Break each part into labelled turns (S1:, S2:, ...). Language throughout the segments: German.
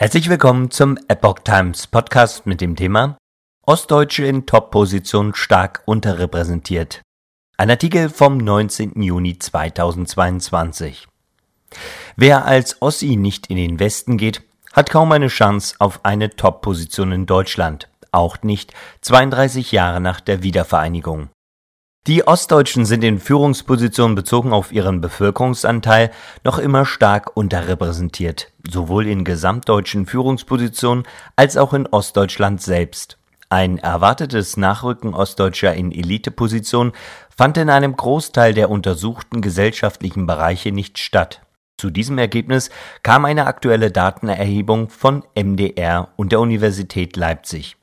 S1: Herzlich willkommen zum Epoch Times Podcast mit dem Thema Ostdeutsche in Top-Position stark unterrepräsentiert. Ein Artikel vom 19. Juni 2022. Wer als Ossi nicht in den Westen geht, hat kaum eine Chance auf eine Top-Position in Deutschland, auch nicht 32 Jahre nach der Wiedervereinigung. Die Ostdeutschen sind in Führungspositionen bezogen auf ihren Bevölkerungsanteil noch immer stark unterrepräsentiert, sowohl in gesamtdeutschen Führungspositionen als auch in Ostdeutschland selbst. Ein erwartetes Nachrücken Ostdeutscher in Elitepositionen fand in einem Großteil der untersuchten gesellschaftlichen Bereiche nicht statt. Zu diesem Ergebnis kam eine aktuelle Datenerhebung von MDR und der Universität Leipzig.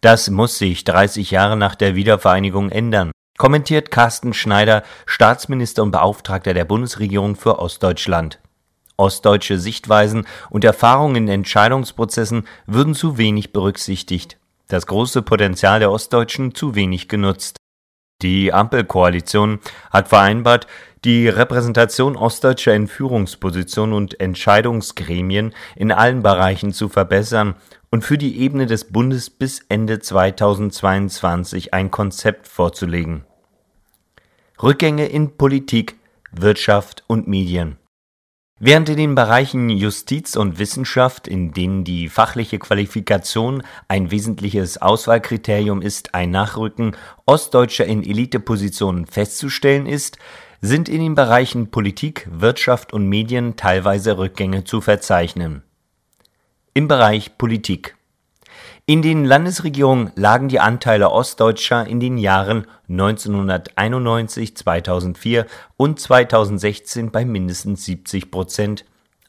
S1: Das muss sich 30 Jahre nach der Wiedervereinigung ändern kommentiert Carsten Schneider, Staatsminister und Beauftragter der Bundesregierung für Ostdeutschland. Ostdeutsche Sichtweisen und Erfahrungen in Entscheidungsprozessen würden zu wenig berücksichtigt, das große Potenzial der Ostdeutschen zu wenig genutzt. Die Ampelkoalition hat vereinbart, die Repräsentation Ostdeutscher in Führungspositionen und Entscheidungsgremien in allen Bereichen zu verbessern und für die Ebene des Bundes bis Ende 2022 ein Konzept vorzulegen. Rückgänge in Politik, Wirtschaft und Medien. Während in den Bereichen Justiz und Wissenschaft, in denen die fachliche Qualifikation ein wesentliches Auswahlkriterium ist, ein Nachrücken Ostdeutscher in Elitepositionen festzustellen ist, sind in den Bereichen Politik, Wirtschaft und Medien teilweise Rückgänge zu verzeichnen. Im Bereich Politik in den Landesregierungen lagen die Anteile Ostdeutscher in den Jahren 1991, 2004 und 2016 bei mindestens 70 Prozent.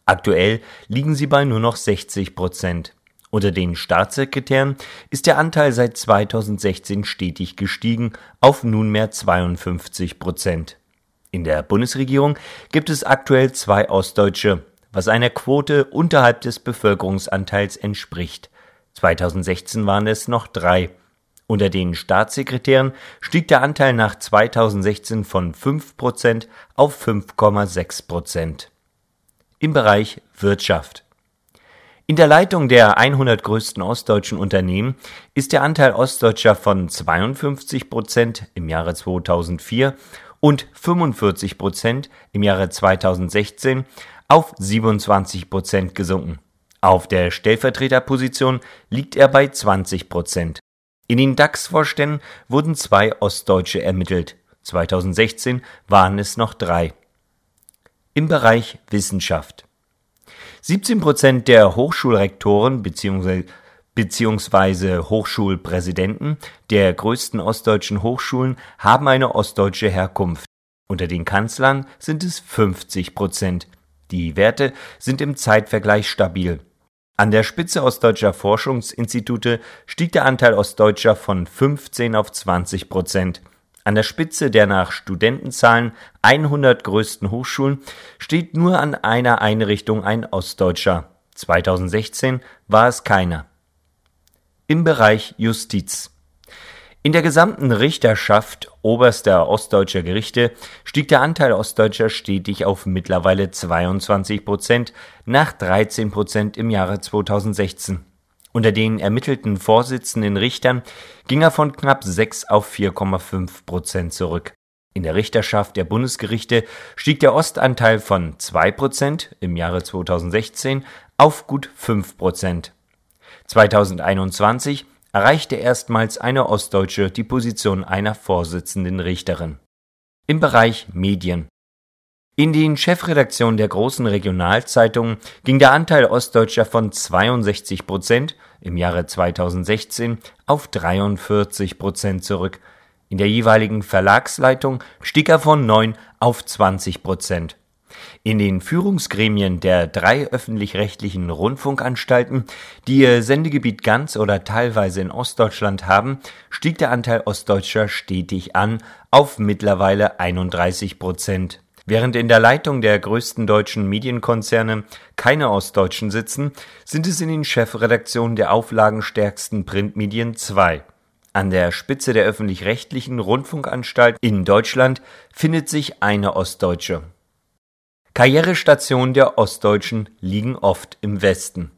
S1: Aktuell liegen sie bei nur noch 60 Prozent. Unter den Staatssekretären ist der Anteil seit 2016 stetig gestiegen auf nunmehr 52 Prozent. In der Bundesregierung gibt es aktuell zwei Ostdeutsche, was einer Quote unterhalb des Bevölkerungsanteils entspricht. 2016 waren es noch drei. Unter den Staatssekretären stieg der Anteil nach 2016 von 5% auf 5,6%. Im Bereich Wirtschaft. In der Leitung der 100 größten ostdeutschen Unternehmen ist der Anteil Ostdeutscher von 52% im Jahre 2004 und 45% im Jahre 2016 auf 27% gesunken. Auf der Stellvertreterposition liegt er bei 20 Prozent. In den DAX-Vorständen wurden zwei Ostdeutsche ermittelt. 2016 waren es noch drei. Im Bereich Wissenschaft. 17 Prozent der Hochschulrektoren bzw. Hochschulpräsidenten der größten ostdeutschen Hochschulen haben eine ostdeutsche Herkunft. Unter den Kanzlern sind es 50 Prozent. Die Werte sind im Zeitvergleich stabil. An der Spitze ostdeutscher Forschungsinstitute stieg der Anteil Ostdeutscher von 15 auf 20 Prozent. An der Spitze der nach Studentenzahlen 100 größten Hochschulen steht nur an einer Einrichtung ein Ostdeutscher. 2016 war es keiner. Im Bereich Justiz in der gesamten Richterschaft oberster ostdeutscher Gerichte stieg der Anteil Ostdeutscher stetig auf mittlerweile 22 Prozent nach 13 Prozent im Jahre 2016. Unter den ermittelten Vorsitzenden Richtern ging er von knapp 6 auf 4,5 Prozent zurück. In der Richterschaft der Bundesgerichte stieg der Ostanteil von 2 Prozent im Jahre 2016 auf gut 5 Prozent. 2021 erreichte erstmals eine Ostdeutsche die Position einer Vorsitzenden Richterin. Im Bereich Medien in den Chefredaktionen der großen Regionalzeitungen ging der Anteil Ostdeutscher von 62 Prozent im Jahre 2016 auf 43 Prozent zurück. In der jeweiligen Verlagsleitung stieg er von 9 auf 20 Prozent. In den Führungsgremien der drei öffentlich-rechtlichen Rundfunkanstalten, die ihr Sendegebiet ganz oder teilweise in Ostdeutschland haben, stieg der Anteil Ostdeutscher stetig an auf mittlerweile 31 Prozent. Während in der Leitung der größten deutschen Medienkonzerne keine Ostdeutschen sitzen, sind es in den Chefredaktionen der auflagenstärksten Printmedien zwei. An der Spitze der öffentlich-rechtlichen Rundfunkanstalt in Deutschland findet sich eine Ostdeutsche. Karrierestationen der Ostdeutschen liegen oft im Westen.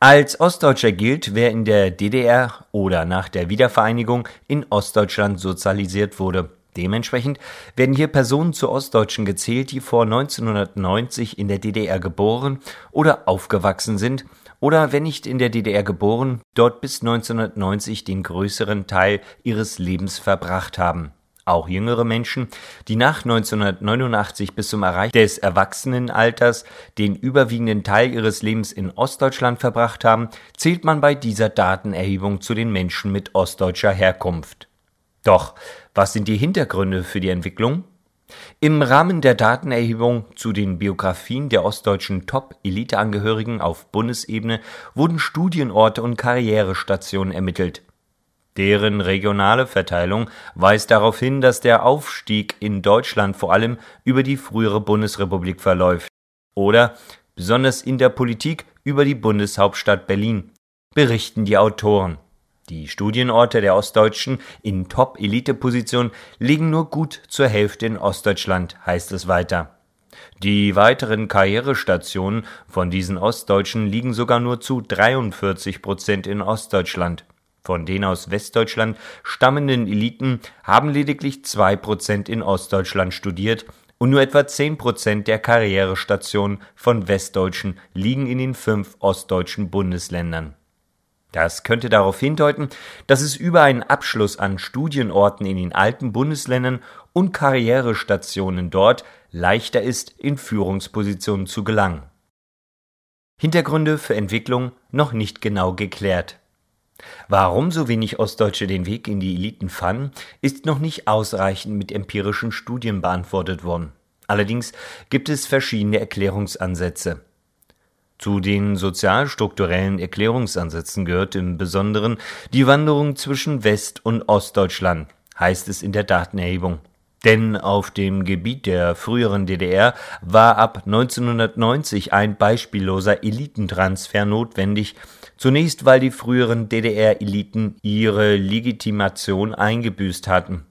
S1: Als Ostdeutscher gilt, wer in der DDR oder nach der Wiedervereinigung in Ostdeutschland sozialisiert wurde. Dementsprechend werden hier Personen zu Ostdeutschen gezählt, die vor 1990 in der DDR geboren oder aufgewachsen sind oder wenn nicht in der DDR geboren, dort bis 1990 den größeren Teil ihres Lebens verbracht haben. Auch jüngere Menschen, die nach 1989 bis zum Erreichen des Erwachsenenalters den überwiegenden Teil ihres Lebens in Ostdeutschland verbracht haben, zählt man bei dieser Datenerhebung zu den Menschen mit ostdeutscher Herkunft. Doch, was sind die Hintergründe für die Entwicklung? Im Rahmen der Datenerhebung zu den Biografien der ostdeutschen Top-Eliteangehörigen auf Bundesebene wurden Studienorte und Karrierestationen ermittelt. Deren regionale Verteilung weist darauf hin, dass der Aufstieg in Deutschland vor allem über die frühere Bundesrepublik verläuft oder besonders in der Politik über die Bundeshauptstadt Berlin, berichten die Autoren. Die Studienorte der Ostdeutschen in Top-Elite-Position liegen nur gut zur Hälfte in Ostdeutschland, heißt es weiter. Die weiteren Karrierestationen von diesen Ostdeutschen liegen sogar nur zu 43 Prozent in Ostdeutschland. Von den aus Westdeutschland stammenden Eliten haben lediglich zwei Prozent in Ostdeutschland studiert und nur etwa zehn Prozent der Karrierestationen von Westdeutschen liegen in den fünf ostdeutschen Bundesländern. Das könnte darauf hindeuten, dass es über einen Abschluss an Studienorten in den alten Bundesländern und Karrierestationen dort leichter ist, in Führungspositionen zu gelangen. Hintergründe für Entwicklung noch nicht genau geklärt. Warum so wenig Ostdeutsche den Weg in die Eliten fanden, ist noch nicht ausreichend mit empirischen Studien beantwortet worden. Allerdings gibt es verschiedene Erklärungsansätze. Zu den sozialstrukturellen Erklärungsansätzen gehört im Besonderen die Wanderung zwischen West- und Ostdeutschland, heißt es in der Datenerhebung. Denn auf dem Gebiet der früheren DDR war ab 1990 ein beispielloser Elitentransfer notwendig, zunächst weil die früheren DDR-Eliten ihre Legitimation eingebüßt hatten.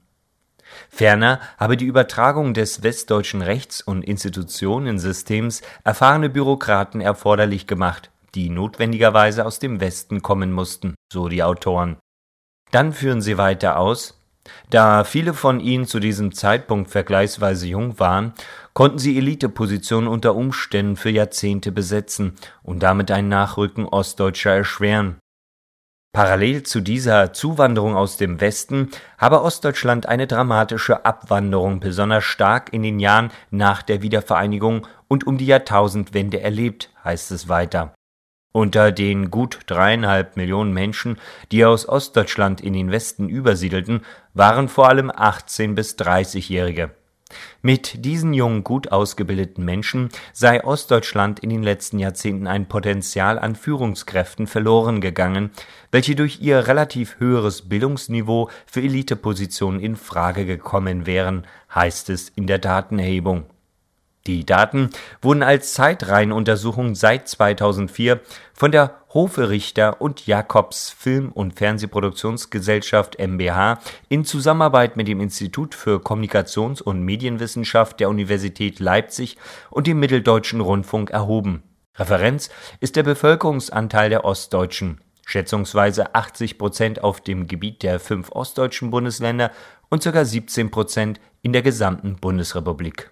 S1: Ferner habe die Übertragung des westdeutschen Rechts- und Institutionensystems erfahrene Bürokraten erforderlich gemacht, die notwendigerweise aus dem Westen kommen mussten, so die Autoren. Dann führen sie weiter aus, da viele von ihnen zu diesem Zeitpunkt vergleichsweise jung waren, konnten sie Elitepositionen unter Umständen für Jahrzehnte besetzen und damit ein Nachrücken Ostdeutscher erschweren. Parallel zu dieser Zuwanderung aus dem Westen habe Ostdeutschland eine dramatische Abwanderung besonders stark in den Jahren nach der Wiedervereinigung und um die Jahrtausendwende erlebt, heißt es weiter. Unter den gut dreieinhalb Millionen Menschen, die aus Ostdeutschland in den Westen übersiedelten, waren vor allem 18 bis 30-Jährige. Mit diesen jungen, gut ausgebildeten Menschen sei Ostdeutschland in den letzten Jahrzehnten ein Potenzial an Führungskräften verloren gegangen, welche durch ihr relativ höheres Bildungsniveau für Elitepositionen in Frage gekommen wären, heißt es in der Datenerhebung die Daten wurden als Zeitreihenuntersuchung seit 2004 von der Hofe Richter und Jacobs Film- und Fernsehproduktionsgesellschaft MBH in Zusammenarbeit mit dem Institut für Kommunikations- und Medienwissenschaft der Universität Leipzig und dem Mitteldeutschen Rundfunk erhoben. Referenz ist der Bevölkerungsanteil der Ostdeutschen, schätzungsweise 80 Prozent auf dem Gebiet der fünf ostdeutschen Bundesländer und ca. 17 Prozent in der gesamten Bundesrepublik